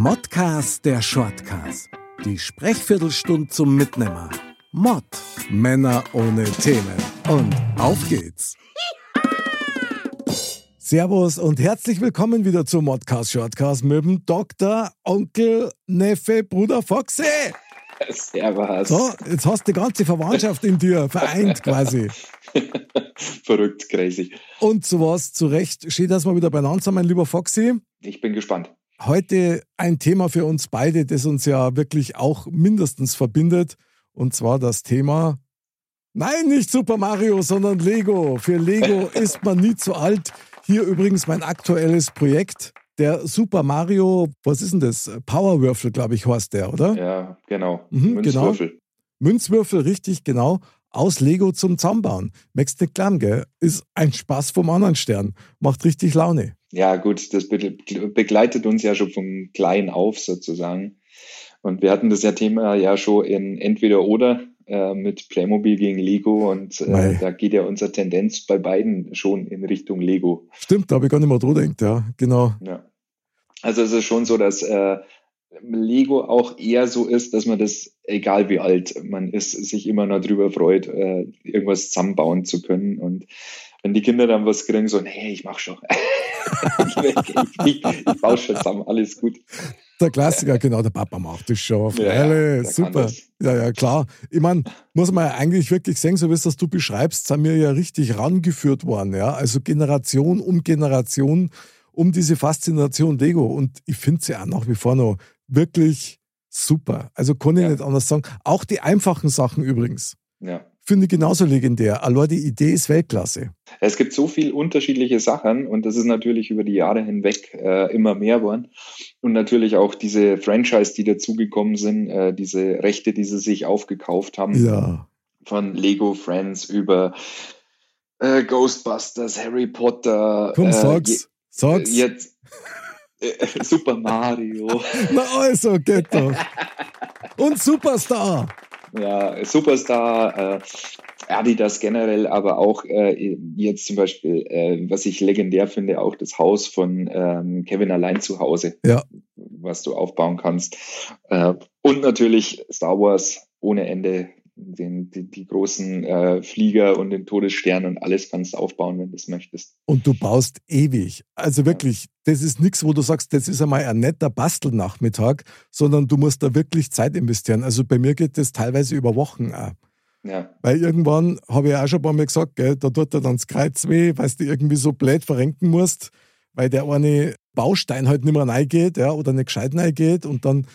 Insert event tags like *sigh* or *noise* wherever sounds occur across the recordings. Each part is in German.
Modcast der Shortcast. Die Sprechviertelstunde zum Mitnehmer. Mod. Männer ohne Themen. Und auf geht's. Servus und herzlich willkommen wieder zum Modcast Shortcast mit dem Doktor, Onkel, Neffe, Bruder Foxy. Servus. So, jetzt hast du die ganze Verwandtschaft in dir vereint quasi. *laughs* Verrückt, crazy. Und so was zu Recht. Schön, dass wir wieder beieinander sind, mein lieber Foxy. Ich bin gespannt. Heute ein Thema für uns beide, das uns ja wirklich auch mindestens verbindet. Und zwar das Thema, nein, nicht Super Mario, sondern Lego. Für Lego *laughs* ist man nie zu alt. Hier übrigens mein aktuelles Projekt, der Super Mario, was ist denn das? Powerwürfel, glaube ich, heißt der, oder? Ja, genau. Mhm, Münzwürfel. Genau. Münzwürfel, richtig, genau. Aus Lego zum Zusammenbauen. Merkst nicht glauben, gell? Ist ein Spaß vom anderen Stern. Macht richtig Laune. Ja, gut, das be begleitet uns ja schon von klein auf sozusagen. Und wir hatten das ja Thema ja schon in Entweder oder äh, mit Playmobil gegen Lego und äh, da geht ja unsere Tendenz bei beiden schon in Richtung Lego. Stimmt, da habe ich gar nicht mehr drüber gedacht, ja, genau. Ja. Also es ist schon so, dass äh, Lego auch eher so ist, dass man das, egal wie alt man ist, sich immer noch drüber freut, äh, irgendwas zusammenbauen zu können. Und wenn die Kinder dann was kriegen, so, nee, ich mach schon. *laughs* ich, ich, ich baue schon zusammen, alles gut. Der Klassiker, genau, der Papa macht das schon. Ja, ja, super. Ja, ja, klar. Ich meine, muss man ja eigentlich wirklich sehen, so wie es das du beschreibst, sind wir ja richtig rangeführt worden. Ja? Also Generation um Generation um diese Faszination Lego. Und ich finde sie auch nach wie vor noch wirklich super. Also kann ich ja. nicht anders sagen. Auch die einfachen Sachen übrigens. Ja. Finde ich genauso legendär. Allein die Idee ist Weltklasse. Es gibt so viele unterschiedliche Sachen und das ist natürlich über die Jahre hinweg äh, immer mehr geworden. Und natürlich auch diese Franchise, die dazugekommen sind, äh, diese Rechte, die sie sich aufgekauft haben. Ja. Von Lego Friends über äh, Ghostbusters, Harry Potter. Komm, sag's. sag's. Jetzt, *laughs* Super Mario. *laughs* Na also, geht doch. Und Superstar. Ja, Superstar, äh, Adidas generell, aber auch äh, jetzt zum Beispiel, äh, was ich legendär finde, auch das Haus von ähm, Kevin allein zu Hause, ja. was du aufbauen kannst. Äh, und natürlich Star Wars ohne Ende den, die, die großen äh, Flieger und den Todesstern und alles kannst du aufbauen, wenn du es möchtest. Und du baust ewig. Also wirklich, das ist nichts, wo du sagst, das ist einmal ein netter Bastelnachmittag, sondern du musst da wirklich Zeit investieren. Also bei mir geht das teilweise über Wochen auch. Ja. Weil irgendwann habe ich auch schon ein paar Mal gesagt, gell, da tut er dann das Kreuz weh, weil du irgendwie so blöd verrenken musst, weil der eine Baustein halt nicht mehr reingeht ja, oder nicht gescheit reingeht und dann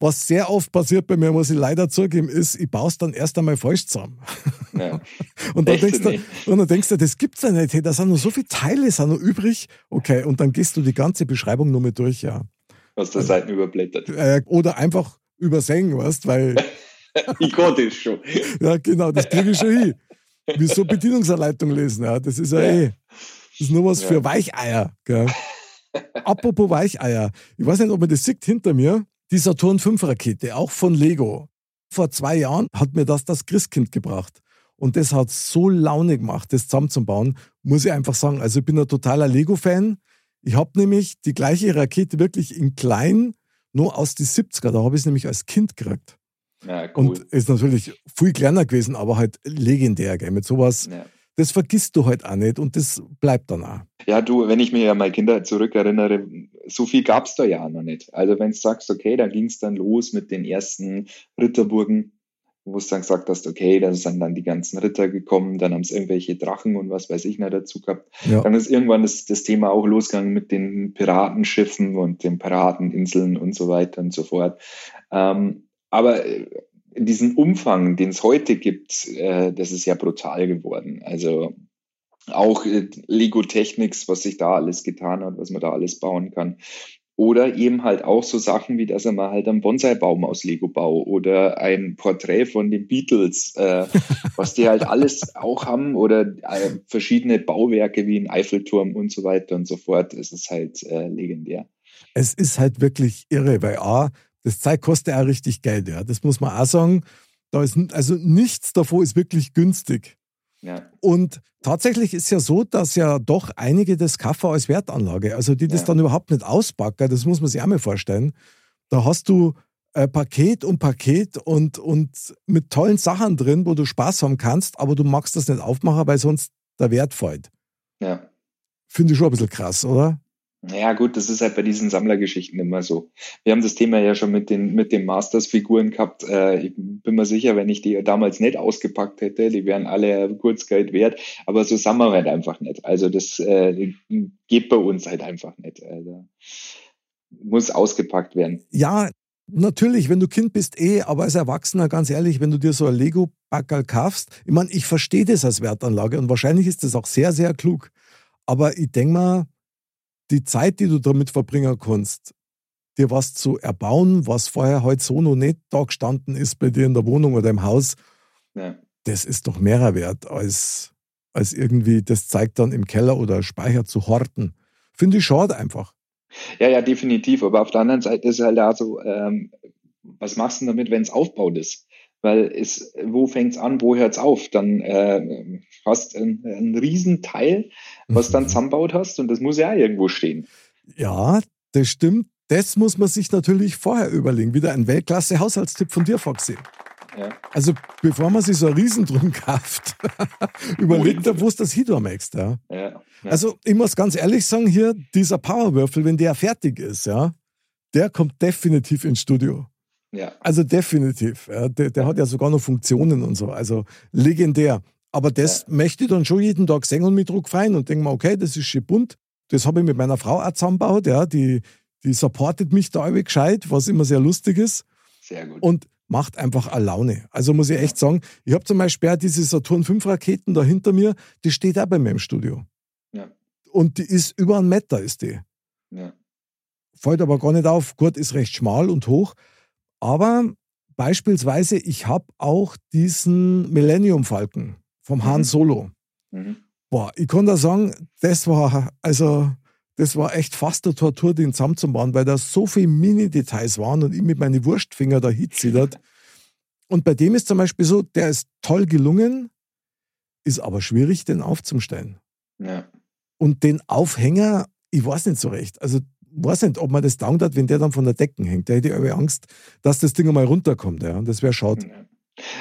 was sehr oft passiert bei mir, muss ich leider zugeben, ist, ich baue es dann erst einmal falsch zusammen. Ja. *laughs* und, dann denkst du, und dann denkst du, das gibt's ja nicht. Hey, da sind noch so viele Teile sind noch übrig. Okay, und dann gehst du die ganze Beschreibung nur mit durch, ja. Aus der Seiten überblättert. Äh, oder einfach übersehen, weißt weil. *laughs* ich konnte es schon. *laughs* ja, genau, das kriege ich schon hin. Wieso Bedienungsanleitung lesen? Ja, das ist ja, ja. eh. Das ist nur was ja. für Weicheier. Gell? Apropos Weicheier. Ich weiß nicht, ob man das sieht hinter mir. Die Saturn V Rakete, auch von Lego. Vor zwei Jahren hat mir das das Christkind gebracht. Und das hat so Laune gemacht, das zusammenzubauen, muss ich einfach sagen. Also ich bin ein totaler Lego-Fan. Ich habe nämlich die gleiche Rakete wirklich in klein, nur aus die 70er. Da habe ich es nämlich als Kind gekriegt. Ja, cool. Und ist natürlich viel kleiner gewesen, aber halt legendär. Gell? Mit sowas ja das vergisst du halt auch nicht und das bleibt dann auch. Ja, du, wenn ich mir ja meine Kinder zurückerinnere, so viel gab es da ja noch nicht. Also wenn du sagst, okay, da ging es dann los mit den ersten Ritterburgen, wo du dann gesagt hast, okay, da sind dann die ganzen Ritter gekommen, dann haben es irgendwelche Drachen und was weiß ich noch dazu gehabt. Ja. Dann ist irgendwann das, das Thema auch losgegangen mit den Piratenschiffen und den Pirateninseln und so weiter und so fort. Ähm, aber diesen Umfang, den es heute gibt, äh, das ist ja brutal geworden. Also auch äh, Lego Technics, was sich da alles getan hat, was man da alles bauen kann. Oder eben halt auch so Sachen wie, dass er mal halt einen Bonsai-Baum aus Lego baut oder ein Porträt von den Beatles, äh, *laughs* was die halt alles auch haben oder äh, verschiedene Bauwerke wie ein Eiffelturm und so weiter und so fort. Es ist halt äh, legendär. Es ist halt wirklich irre, weil A, das Zeug kostet ja richtig Geld, ja. Das muss man auch sagen. Da ist, also nichts davon ist wirklich günstig. Ja. Und tatsächlich ist ja so, dass ja doch einige das kaufen als Wertanlage, also die das ja. dann überhaupt nicht auspacken, das muss man sich auch mal vorstellen. Da hast du äh, Paket um Paket und, und mit tollen Sachen drin, wo du Spaß haben kannst, aber du magst das nicht aufmachen, weil sonst der Wert fällt. Ja. Finde ich schon ein bisschen krass, oder? Ja, gut, das ist halt bei diesen Sammlergeschichten immer so. Wir haben das Thema ja schon mit den, mit den Masters-Figuren gehabt. Äh, ich bin mir sicher, wenn ich die damals nicht ausgepackt hätte, die wären alle Kurzgeld wert. Aber so sammeln wir halt einfach nicht. Also das äh, geht bei uns halt einfach nicht. Also muss ausgepackt werden. Ja, natürlich, wenn du Kind bist, eh, aber als Erwachsener, ganz ehrlich, wenn du dir so ein Lego-Backerl kaufst, ich meine, ich verstehe das als Wertanlage und wahrscheinlich ist das auch sehr, sehr klug. Aber ich denke mal, die Zeit, die du damit verbringen kannst, dir was zu erbauen, was vorher halt so noch nicht da gestanden ist bei dir in der Wohnung oder im Haus, ja. das ist doch mehrer wert, als, als irgendwie das zeigt dann im Keller oder Speicher zu horten. Finde ich schade einfach. Ja, ja, definitiv. Aber auf der anderen Seite ist halt auch so, ähm, was machst du damit, wenn es aufbaut ist? Weil es, wo fängt's an, wo hört's auf? Dann äh, hast ein, ein Riesenteil, was dann mhm. zusammenbaut hast und das muss ja irgendwo stehen. Ja, das stimmt. Das muss man sich natürlich vorher überlegen. Wieder ein Weltklasse-Haushaltstipp von dir, Foxy. Ja. Also bevor man sich so ein Riesendrum kauft, *laughs* überlegt er, wo es das hintermächst. Ja. Ja, ja. Also ich muss ganz ehrlich sagen, hier, dieser Powerwürfel, wenn der fertig ist, ja, der kommt definitiv ins Studio. Ja. Also definitiv. Ja, der, der, hat ja sogar noch Funktionen und so. Also legendär. Aber das ja. möchte ich dann schon jeden Tag sehen und mit Druck fein und denke mir, okay, das ist schön bunt. Das habe ich mit meiner Frau auch zusammengebaut. Ja, die, die supportet mich da irgendwie gescheit, was immer sehr lustig ist. Sehr gut. Und macht einfach eine Laune. Also muss ich echt sagen, ich habe zum Beispiel diese Saturn 5 Raketen da hinter mir, die steht auch bei mir im Studio. Ja. Und die ist über einen Meter, ist die. Ja. Fällt aber gar nicht auf. Gut, ist recht schmal und hoch. Aber beispielsweise, ich habe auch diesen Millennium Falken vom Han mhm. Solo. Mhm. Boah, ich kann da sagen, das war, also, das war echt fast eine Tortur, den zusammenzubauen, weil da so viele Mini-Details waren und ich mit meinen Wurstfinger da hinzittert. *laughs* Und bei dem ist zum Beispiel so, der ist toll gelungen, ist aber schwierig, den aufzustellen. Ja. Und den Aufhänger, ich weiß nicht so recht. Also weiß nicht, ob man das taugt hat, wenn der dann von der Decke hängt. Da hätte ich aber Angst, dass das Ding mal runterkommt. Ja. Das wäre schade.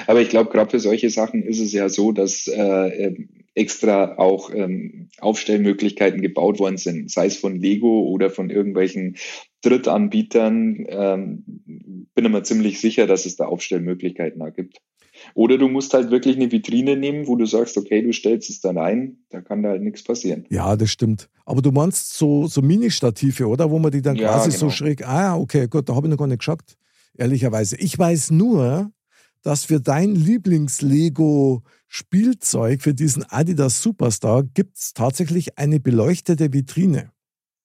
Aber ich glaube, gerade für solche Sachen ist es ja so, dass äh, extra auch ähm, Aufstellmöglichkeiten gebaut worden sind, sei es von Lego oder von irgendwelchen Drittanbietern. Ähm, bin immer ziemlich sicher, dass es da Aufstellmöglichkeiten gibt. Oder du musst halt wirklich eine Vitrine nehmen, wo du sagst, okay, du stellst es dann ein, da kann da halt nichts passieren. Ja, das stimmt. Aber du meinst so, so Mini-Stative, oder? Wo man die dann ja, quasi genau. so schräg. Ah, okay, gut, da habe ich noch gar nicht geschaut. Ehrlicherweise. Ich weiß nur, dass für dein Lieblings-Lego-Spielzeug, für diesen Adidas Superstar, gibt es tatsächlich eine beleuchtete Vitrine.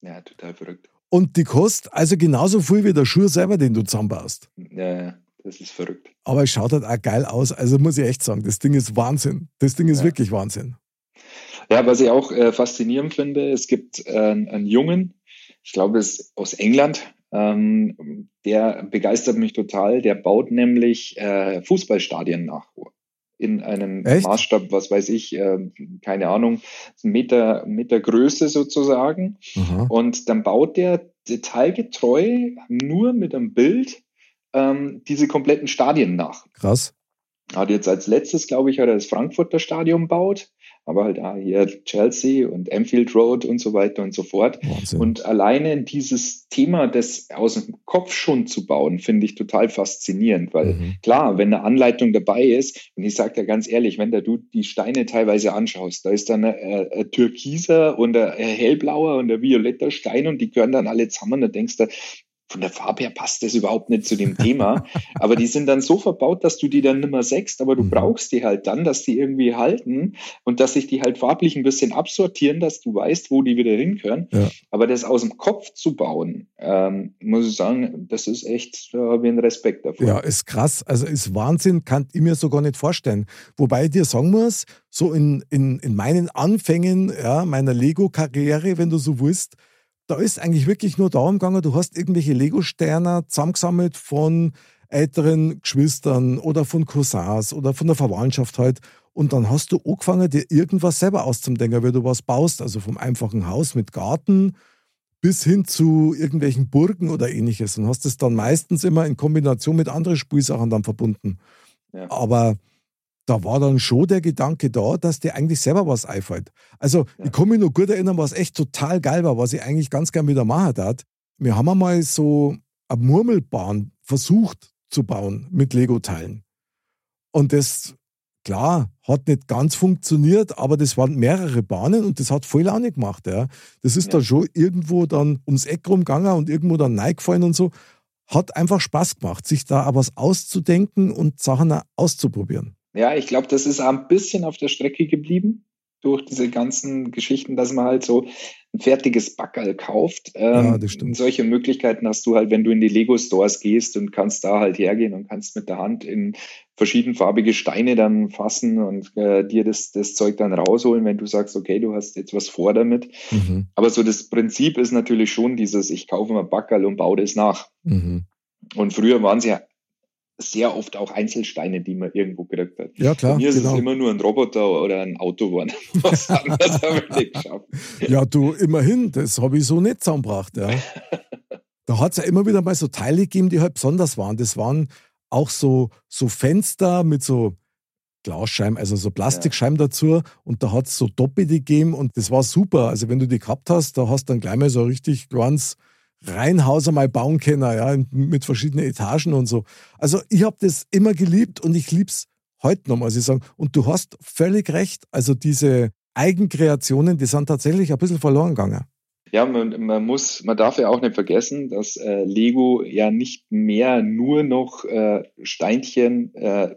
Ja, total verrückt. Und die kostet also genauso viel wie der Schuh selber, den du zusammenbaust. Ja, ja. Das ist verrückt. Aber es schaut halt auch geil aus. Also muss ich echt sagen, das Ding ist Wahnsinn. Das Ding ist ja. wirklich Wahnsinn. Ja, was ich auch äh, faszinierend finde, es gibt äh, einen Jungen, ich glaube, es ist aus England, ähm, der begeistert mich total. Der baut nämlich äh, Fußballstadien nach. In einem Echt? Maßstab, was weiß ich, äh, keine Ahnung, Meter, Meter Größe sozusagen. Aha. Und dann baut der detailgetreu nur mit einem Bild ähm, diese kompletten Stadien nach. Krass. Hat jetzt als letztes, glaube ich, hat er das Frankfurter Stadion baut, aber halt ah, hier Chelsea und Anfield Road und so weiter und so fort. Wahnsinn. Und alleine dieses Thema, das aus dem Kopf schon zu bauen, finde ich total faszinierend, weil mhm. klar, wenn eine Anleitung dabei ist, und ich sage dir ganz ehrlich, wenn da du die Steine teilweise anschaust, da ist dann ein, ein türkiser und ein hellblauer und ein violetter Stein und die gehören dann alle zusammen, da denkst du, von der Farbe her passt das überhaupt nicht zu dem Thema. *laughs* aber die sind dann so verbaut, dass du die dann nimmer sägst, aber du mhm. brauchst die halt dann, dass die irgendwie halten und dass sich die halt farblich ein bisschen absortieren, dass du weißt, wo die wieder hinkönnen. Ja. Aber das aus dem Kopf zu bauen, ähm, muss ich sagen, das ist echt, da habe ich einen Respekt dafür. Ja, ist krass. Also ist Wahnsinn, kann ich mir so gar nicht vorstellen. Wobei ich dir sagen muss, so in, in, in meinen Anfängen ja, meiner Lego-Karriere, wenn du so willst, da ist eigentlich wirklich nur darum gegangen, du hast irgendwelche Lego-Sterne zusammengesammelt von älteren Geschwistern oder von Cousins oder von der Verwandtschaft halt. Und dann hast du angefangen, dir irgendwas selber auszudenken, wie du was baust. Also vom einfachen Haus mit Garten bis hin zu irgendwelchen Burgen oder ähnliches. Und hast es dann meistens immer in Kombination mit anderen Spielsachen dann verbunden. Ja. Aber da war dann schon der Gedanke da, dass dir eigentlich selber was einfällt. Also ja. ich kann mich noch gut erinnern, was echt total geil war, was ich eigentlich ganz gern wieder machen hat. Wir haben einmal so eine Murmelbahn versucht zu bauen mit Lego-Teilen. Und das, klar, hat nicht ganz funktioniert, aber das waren mehrere Bahnen und das hat voll auch nicht gemacht. Ja. Das ist ja. dann schon irgendwo dann ums Eck rumgegangen und irgendwo dann reingefallen und so. Hat einfach Spaß gemacht, sich da auch was auszudenken und Sachen auszuprobieren. Ja, ich glaube, das ist ein bisschen auf der Strecke geblieben durch diese ganzen Geschichten, dass man halt so ein fertiges Backerl kauft. Ähm, ja, das stimmt. Solche Möglichkeiten hast du halt, wenn du in die Lego-Stores gehst und kannst da halt hergehen und kannst mit der Hand in verschiedenfarbige Steine dann fassen und äh, dir das, das Zeug dann rausholen, wenn du sagst, okay, du hast jetzt was vor damit. Mhm. Aber so das Prinzip ist natürlich schon dieses, ich kaufe mal Backerl und baue das nach. Mhm. Und früher waren sie ja sehr oft auch Einzelsteine, die man irgendwo gekriegt hat. Ja, klar. Bei mir ist genau. es immer nur ein Roboter oder ein Auto geworden. *laughs* Was anderes habe ich nicht geschafft. Ja, du, immerhin, das habe ich so nicht zusammengebracht. Ja. *laughs* da hat es ja immer wieder mal so Teile gegeben, die halt besonders waren. Das waren auch so, so Fenster mit so Glasscheiben, also so Plastikscheiben ja. dazu. Und da hat es so Doppelte gegeben und das war super. Also wenn du die gehabt hast, da hast du dann gleich mal so richtig ganz Reihenhaus einmal bauen können, ja, mit verschiedenen Etagen und so. Also ich habe das immer geliebt und ich liebe es heute noch, muss ich sagen. Und du hast völlig recht. Also diese Eigenkreationen, die sind tatsächlich ein bisschen verloren gegangen. Ja, man, man muss, man darf ja auch nicht vergessen, dass äh, Lego ja nicht mehr nur noch äh, Steinchen äh,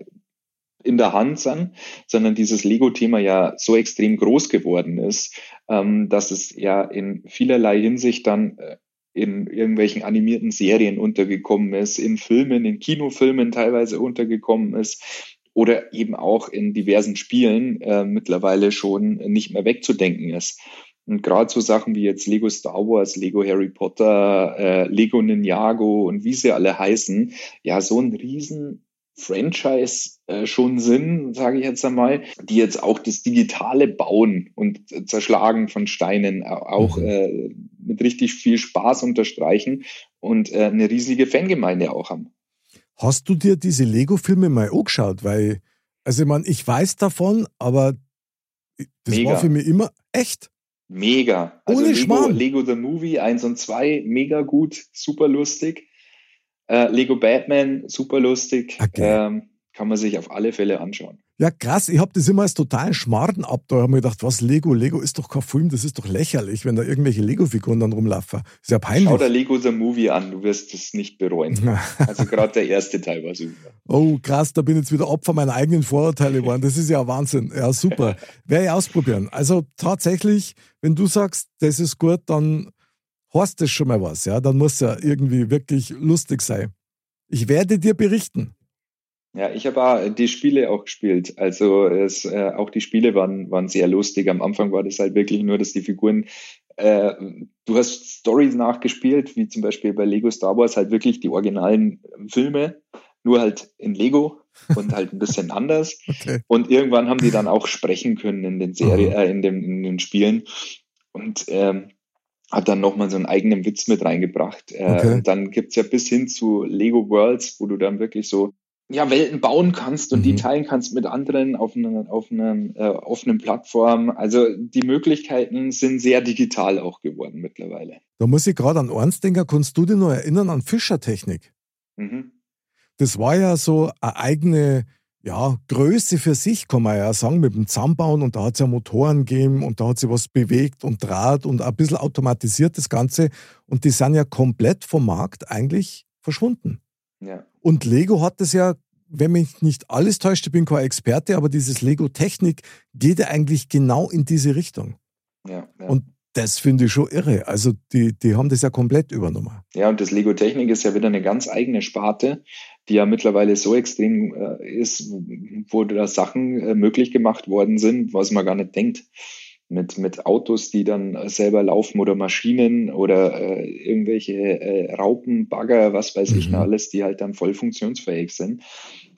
in der Hand sind, sondern dieses Lego-Thema ja so extrem groß geworden ist, ähm, dass es ja in vielerlei Hinsicht dann äh, in irgendwelchen animierten Serien untergekommen ist, in Filmen, in Kinofilmen teilweise untergekommen ist oder eben auch in diversen Spielen äh, mittlerweile schon nicht mehr wegzudenken ist. Und gerade so Sachen wie jetzt Lego Star Wars, Lego Harry Potter, äh, Lego Ninjago und wie sie alle heißen, ja, so ein riesen Franchise äh, schon sind, sage ich jetzt einmal, die jetzt auch das digitale Bauen und Zerschlagen von Steinen auch mhm. äh, mit richtig viel Spaß unterstreichen und äh, eine riesige Fangemeinde auch haben. Hast du dir diese Lego-Filme mal angeschaut? Weil, also ich meine, ich weiß davon, aber das mega. war für mich immer echt. Mega. Also Ohne Lego, Lego The Movie 1 und 2, mega gut, super lustig. Äh, Lego Batman, super lustig. Okay. Ähm, kann man sich auf alle Fälle anschauen. Ja, krass. Ich habe das immer als totalen Schmarrn ab. Da habe mir gedacht, was Lego? Lego ist doch kein Film, das ist doch lächerlich, wenn da irgendwelche Lego-Figuren dann rumlaufen. Ist ja peinlich. Schau der Lego The Movie an, du wirst es nicht bereuen. *laughs* also gerade der erste Teil war super. Oh, krass, da bin ich jetzt wieder Opfer meiner eigenen Vorurteile geworden. Das ist ja Wahnsinn. Ja, super. *laughs* Werde ich ausprobieren. Also tatsächlich, wenn du sagst, das ist gut, dann hast das schon mal was. Ja, dann muss ja irgendwie wirklich lustig sein. Ich werde dir berichten. Ja, ich habe die Spiele auch gespielt. Also es, äh, auch die Spiele waren, waren sehr lustig. Am Anfang war das halt wirklich nur, dass die Figuren, äh, du hast Stories nachgespielt, wie zum Beispiel bei Lego Star Wars halt wirklich die originalen Filme, nur halt in Lego und halt ein bisschen *laughs* anders. Okay. Und irgendwann haben die dann auch sprechen können in den Serien, äh, in, den, in den Spielen. Und ähm, hat dann nochmal so einen eigenen Witz mit reingebracht. Äh, okay. Und dann gibt's ja bis hin zu Lego Worlds, wo du dann wirklich so ja, Welten bauen kannst und mhm. die teilen kannst mit anderen auf einer auf einer äh, offenen Plattform. Also die Möglichkeiten sind sehr digital auch geworden mittlerweile. Da muss ich gerade an eins denken, kannst du dich noch erinnern an Fischertechnik? Mhm. Das war ja so eine eigene, ja, Größe für sich, kann man ja sagen, mit dem Zusammenbauen und da hat es ja Motoren gegeben und da hat sich was bewegt und Draht und ein bisschen automatisiert das Ganze und die sind ja komplett vom Markt eigentlich verschwunden. Ja. Und Lego hat das ja, wenn mich nicht alles täuscht, ich bin kein Experte, aber dieses Lego-Technik geht ja eigentlich genau in diese Richtung. Ja, ja. Und das finde ich schon irre. Also die, die haben das ja komplett übernommen. Ja, und das Lego Technik ist ja wieder eine ganz eigene Sparte, die ja mittlerweile so extrem äh, ist, wo da Sachen äh, möglich gemacht worden sind, was man gar nicht denkt. Mit, mit Autos, die dann selber laufen oder Maschinen oder äh, irgendwelche äh, Raupen, Bagger, was weiß ich Mhm. noch alles, die halt dann voll funktionsfähig sind,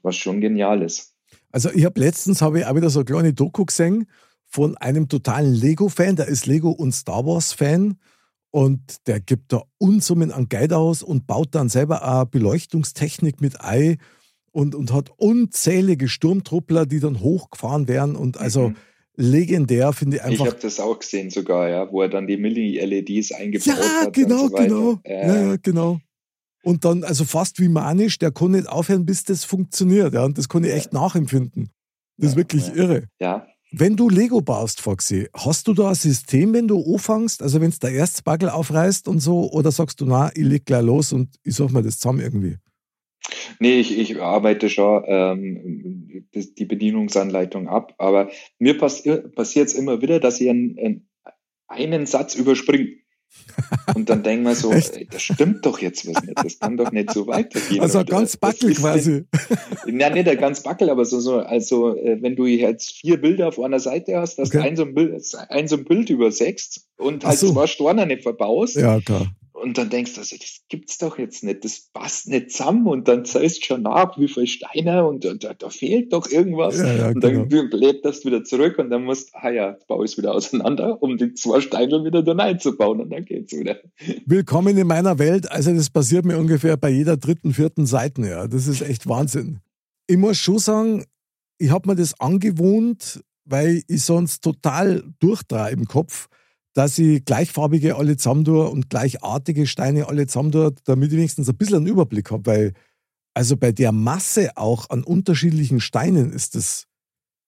was schon genial ist. Also ich habe letztens habe ich auch wieder so eine kleine Doku gesehen von einem totalen Lego-Fan, der ist Lego und Star Wars-Fan und der gibt da Unsummen an Geld aus und baut dann selber auch Beleuchtungstechnik mit ein und, und hat unzählige Sturmtruppler, die dann hochgefahren werden und also Mhm. legendär finde ich Ich einfach. habe das auch gesehen sogar, ja, wo er dann die Mini-LEDs eingebaut ja, hat. genau, und so genau. Äh, Ja, ja, genau. Und dann, also fast wie manisch, der kann nicht aufhören, bis das funktioniert. Ja, und das kann ich echt nachempfinden. Das ist Ja, wirklich ja. irre. ja, Wenn du Lego baust, Foxy, hast du da ein System, wenn du anfängst? Also wenn es der erste Bagel aufreißt und so, oder sagst du, na, ich leg gleich los und ich suche mir das zusammen irgendwie? Nee, ich, ich arbeite schon ähm, die Bedienungsanleitung ab, aber mir passi passiert es immer wieder, dass ich einen, einen Satz überspringe. Und dann denken wir so, *laughs* ey, das stimmt doch jetzt was nicht, das kann doch nicht so weitergehen. Also Und, ganz Backel quasi. Ja, nicht der ganz Backel, aber so, so also äh, wenn du jetzt vier Bilder auf einer Seite hast, dass Okay. du ein so ein Bild, ein so ein Bild übersetzt und halt so. zwei Storner nicht verbaust, Ja, klar. Und dann denkst du, also, das gibt's doch jetzt nicht, das passt nicht zusammen und dann zählst du schon nach, wie viel Steine und da, da, da fehlt doch irgendwas. Ja, ja, und dann genau. bläht das wieder zurück und dann musst, ah ja, baue ich es wieder auseinander, um die zwei Steine wieder dann einzubauen und dann geht's wieder. Willkommen in meiner Welt. Also das passiert mir ungefähr bei jeder dritten, vierten Seite. Ja, das ist echt Wahnsinn. Ich muss schon sagen, ich habe mir das angewohnt, weil ich sonst total durchdrehe im Kopf, dass ich gleichfarbige alle zusammen tue und gleichartige Steine alle zusammen tue, damit ich wenigstens ein bisschen einen Überblick habe. Weil also bei der Masse auch an unterschiedlichen Steinen ist das,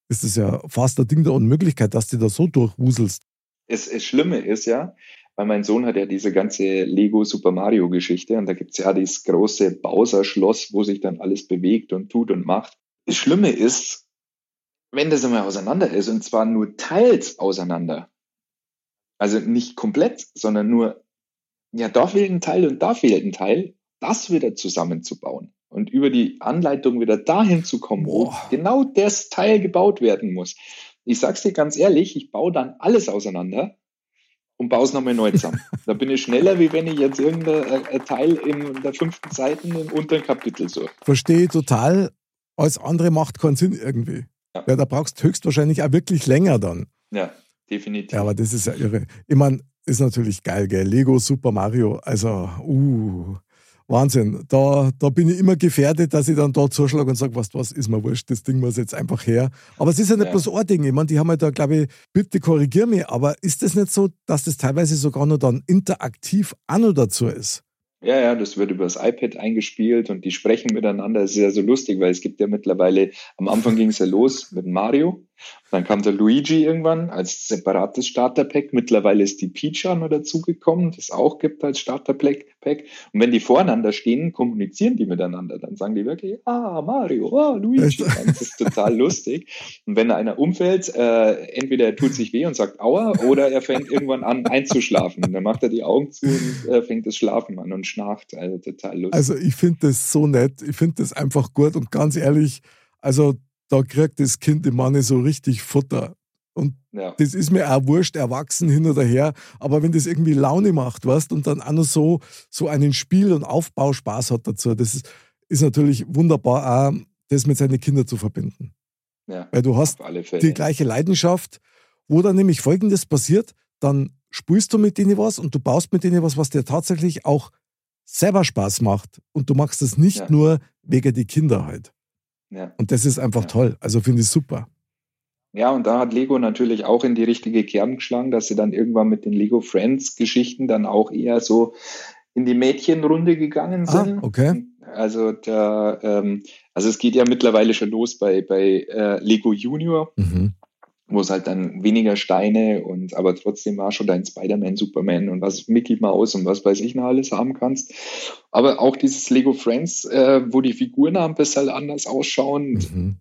ist das ja fast ein Ding der Unmöglichkeit, dass du da so durchwuselst. Es, es Schlimme ist ja, weil mein Sohn hat ja diese ganze Lego Super Mario Geschichte und da gibt's ja dieses große Bowser-Schloss, wo sich dann alles bewegt und tut und macht. Das Schlimme ist, wenn das einmal auseinander ist und zwar nur teils auseinander, also nicht komplett, sondern nur, ja, da fehlt ein Teil und da fehlt ein Teil, das wieder zusammenzubauen und über die Anleitung wieder dahin zu kommen, wo Boah. genau das Teil gebaut werden muss. Ich sag's dir ganz ehrlich, ich baue dann alles auseinander und baue es nochmal neu zusammen. *laughs* da bin ich schneller, wie wenn ich jetzt irgendein äh, Teil in der fünften Seite im unteren Kapitel suche. verstehe total. Alles andere macht keinen Sinn irgendwie. Ja. Ja, da brauchst du höchstwahrscheinlich auch wirklich länger dann. Ja, definitiv. Ja, aber das ist ja irre. Ich meine, ist natürlich geil, gell? Lego, Super Mario, also, uh, Wahnsinn. Da, da bin ich immer gefährdet, dass ich dann da zuschlage und sage, was, was ist mir wurscht, das Ding muss jetzt einfach her. Aber es ist ja nicht Ja. bloß ein Ding. Ich meine, die haben ja da, glaube ich, bitte korrigier mich, aber ist das nicht so, dass das teilweise sogar noch dann interaktiv auch noch dazu ist? Ja, ja, das wird über das iPad eingespielt und die sprechen miteinander. Das ist ja so lustig, weil es gibt ja mittlerweile, am Anfang ging es ja los mit Mario, dann kam der Luigi irgendwann als separates Starterpack. Mittlerweile ist die Peach auch noch dazugekommen, das auch gibt als Starterpack. Pack. Und wenn die voreinander stehen, kommunizieren die miteinander. Dann sagen die wirklich, ah, Mario, ah, Luigi. Das ist total lustig. Und wenn einer umfällt, äh, entweder er tut sich weh und sagt Aua oder er fängt irgendwann an einzuschlafen. Und dann macht er die Augen zu und äh, fängt das Schlafen an und schnarcht. Also total lustig. Also ich finde das so nett. Ich finde das einfach gut und ganz ehrlich, also da kriegt das Kind im Manne so richtig Futter. Und ja. das ist mir auch wurscht, erwachsen hin oder her. Aber wenn das irgendwie Laune macht, weißt, und dann auch noch so, so einen Spiel- und Aufbauspaß hat dazu, das ist, ist natürlich wunderbar, auch das mit seinen Kindern zu verbinden. ja. Weil du hast die gleiche Leidenschaft, wo dann nämlich Folgendes passiert, dann spielst du mit denen was und du baust mit denen was, was dir tatsächlich auch selber Spaß macht. Und du machst es nicht Ja. nur wegen die Kinder halt. Ja. Und das ist einfach Ja. toll. Also finde ich super. ja, und da hat Lego natürlich auch in die richtige Kern geschlagen, dass sie dann irgendwann mit den Lego Friends Geschichten dann auch eher so in die Mädchenrunde gegangen Ah, sind. okay. Also da, ähm, also es geht ja mittlerweile schon los bei, bei äh, Lego Junior, Mhm. Wo es halt dann weniger Steine und aber trotzdem war schon dein Spider-Man, Superman und was Mickey Mouse und was weiß ich noch alles haben kannst. Aber auch dieses Lego Friends, äh, wo die Figuren ein bisschen anders ausschauen, Mhm.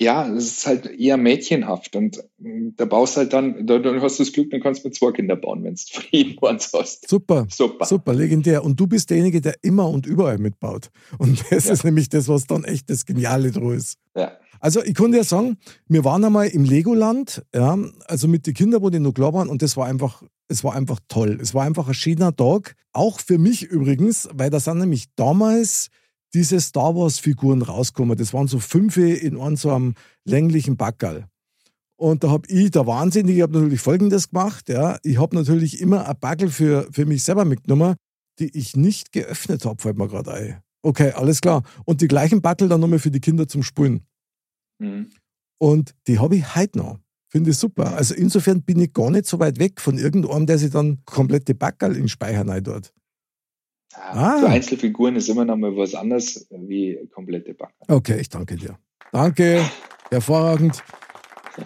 Ja, es ist halt eher mädchenhaft und mm, da baust halt dann, da, dann hast du das Glück, dann kannst du mit zwei Kinder bauen, wenn du *laughs* Frieden eins hast. Super. Super. Super, legendär. Und du bist derjenige, der immer und überall mitbaut. Und *laughs* das Ja. ist nämlich das, was dann echt das Geniale dran ist. Ja. Also ich konnte ja sagen, wir waren einmal im Legoland, ja, also mit den Kindern, wo die noch klar waren, und das war einfach, es war einfach toll. Es war einfach ein schöner Tag. Auch für mich übrigens, weil da sind nämlich damals diese Star Wars-Figuren rausgekommen. Das waren so fünf in einem so einem länglichen Backerl. Und da habe ich, der Wahnsinnige, ich habe natürlich Folgendes gemacht. Ja. Ich habe natürlich immer ein Backel für, für mich selber mitgenommen, die ich nicht geöffnet habe, fällt mir gerade ein. Okay, alles klar. Und die gleichen Backel dann nochmal für die Kinder zum Spulen. Mhm. Und die habe ich heute noch. Finde ich super. Also insofern bin ich gar nicht so weit weg von irgendeinem, der sich dann komplette Backerl in den Speicher rein tut. Ja, Ah. Für Einzelfiguren ist immer noch mal was anderes wie komplette Backen. Okay, ich danke dir. Danke, hervorragend.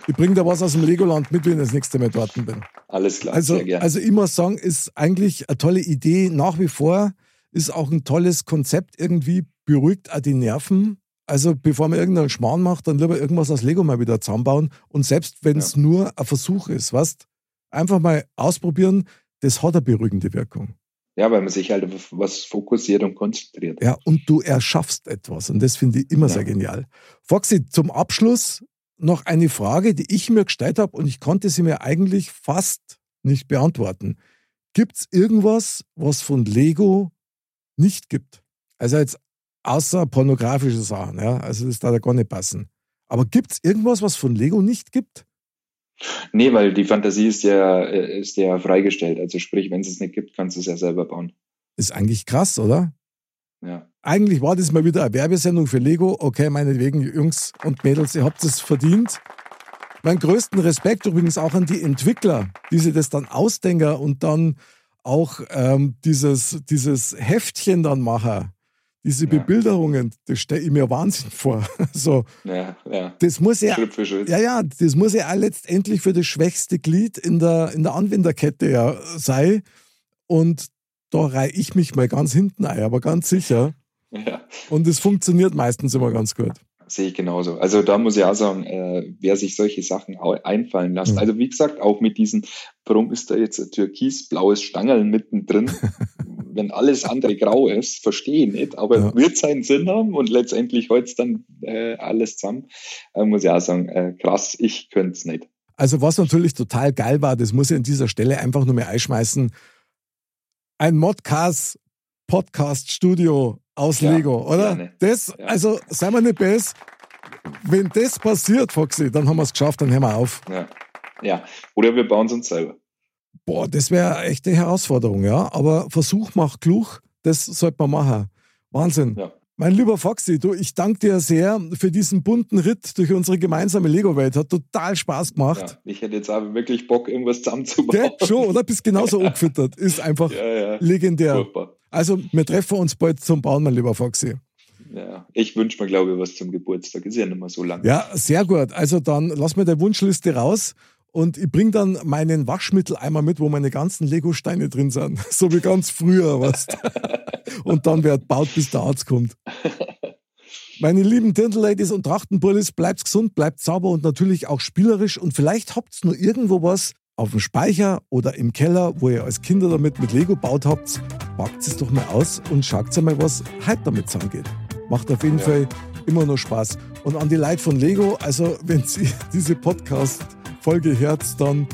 Ich bringe da was aus dem Legoland mit, wenn ich das nächste Mal dort bin. Alles klar, Also, sehr gerne. also ich muss sagen, ist eigentlich eine tolle Idee. Nach wie vor ist auch ein tolles Konzept irgendwie, beruhigt auch die Nerven. Also bevor man irgendeinen Schmarrn macht, dann lieber irgendwas aus Lego mal wieder zusammenbauen. Und selbst wenn es nur ein Versuch ist, weißt einfach mal ausprobieren, das hat eine beruhigende Wirkung. Ja, weil man sich halt auf was fokussiert und konzentriert. Ja, und du erschaffst etwas. Und das finde ich immer Ja. sehr genial. Foxy, zum Abschluss noch eine Frage, die ich mir gestellt habe und ich konnte sie mir eigentlich fast nicht beantworten. Gibt es irgendwas, was von Lego nicht gibt? Also jetzt außer pornografische Sachen, ja. Also das darf ja gar nicht passen. Aber gibt es irgendwas, was von Lego nicht gibt? Nee, weil die Fantasie ist ja, äh, ist ja freigestellt. Also sprich, wenn es es nicht gibt, kannst du es ja selber bauen. Ist eigentlich krass, oder? Ja. Eigentlich war das mal wieder eine Werbesendung für Lego. Okay, meinetwegen, Jungs und Mädels, ihr habt es verdient. Mein größten Respekt übrigens auch an die Entwickler, die sich das dann ausdenken und dann auch ähm, dieses, dieses Heftchen dann machen. Diese Ja. Bebilderungen, das stelle ich mir Wahnsinn vor. *laughs* So, Ja, ja. das muss ja, Schritt für Schritt. ja, ja, das muss ja letztendlich für das schwächste Glied in der, in der Anwenderkette ja sein. Und da reihe ich mich mal ganz hinten ein, aber ganz sicher. *laughs* Ja. Und es funktioniert meistens immer ganz gut. Sehe ich genauso. Also da muss ich auch sagen, äh, wer sich solche Sachen einfallen lässt. Mhm. Also wie gesagt, auch mit diesen, warum ist da jetzt ein türkisblaues Stangerl mittendrin? *laughs* Wenn alles andere grau ist, verstehe ich nicht, aber Ja. wird seinen Sinn haben und letztendlich holt's dann äh, alles zusammen. Äh, muss ich auch sagen, äh, krass, ich könnte es nicht. Also was natürlich total geil war, das muss ich an dieser Stelle einfach nur mal einschmeißen. Ein Modcast Podcast Studio aus Ja, Lego, oder? gerne. Das, Ja. also seien wir nicht besser. Wenn das passiert, Foxy, dann haben wir es geschafft, dann hören wir auf. Ja. ja. Oder wir bauen es uns selber. Boah, das wäre eine echte Herausforderung, ja. Aber Versuch macht klug, das sollte man machen. Wahnsinn. Ja. Mein lieber Foxy, du, ich danke dir sehr für diesen bunten Ritt durch unsere gemeinsame Lego-Welt. Hat total Spaß gemacht. Ja. Ich hätte jetzt auch wirklich Bock, irgendwas zusammenzubauen. Gell? Schon, oder? Bist genauso *laughs* angefüttert. Ist einfach Ja, ja. legendär. Furchtbar. Also, wir treffen uns bald zum Bauen, mein lieber Foxy. Ja. Ich wünsche mir, glaube ich, was zum Geburtstag. Ist ja nicht mehr so lang. Ja, sehr gut. Also, dann lass mir der Wunschliste raus und ich bring dann meinen Waschmitteleimer mit, wo meine ganzen Lego-Steine drin sind. *laughs* So wie ganz früher, weißt Und dann wird baut, bis der Arzt kommt. Meine lieben Dirndl-Ladies und Trachtenbullis, bleibt gesund, bleibt sauber und natürlich auch spielerisch. Und vielleicht habt ihr nur irgendwo was auf dem Speicher oder im Keller, wo ihr als Kinder damit mit Lego baut habt. Packt es doch mal aus und schaut mal, was heute damit zusammengeht. Macht auf jeden Ja. Fall immer noch Spaß. Und an die Leute von Lego, also wenn Sie *laughs* diese Podcast-Folge hört, dann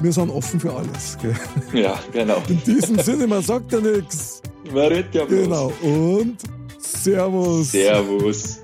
wir sind offen für alles. Gell? Ja, genau. In diesem Sinne, man sagt ja nichts. Man redet ja bloß. Genau. Und Servus. Servus.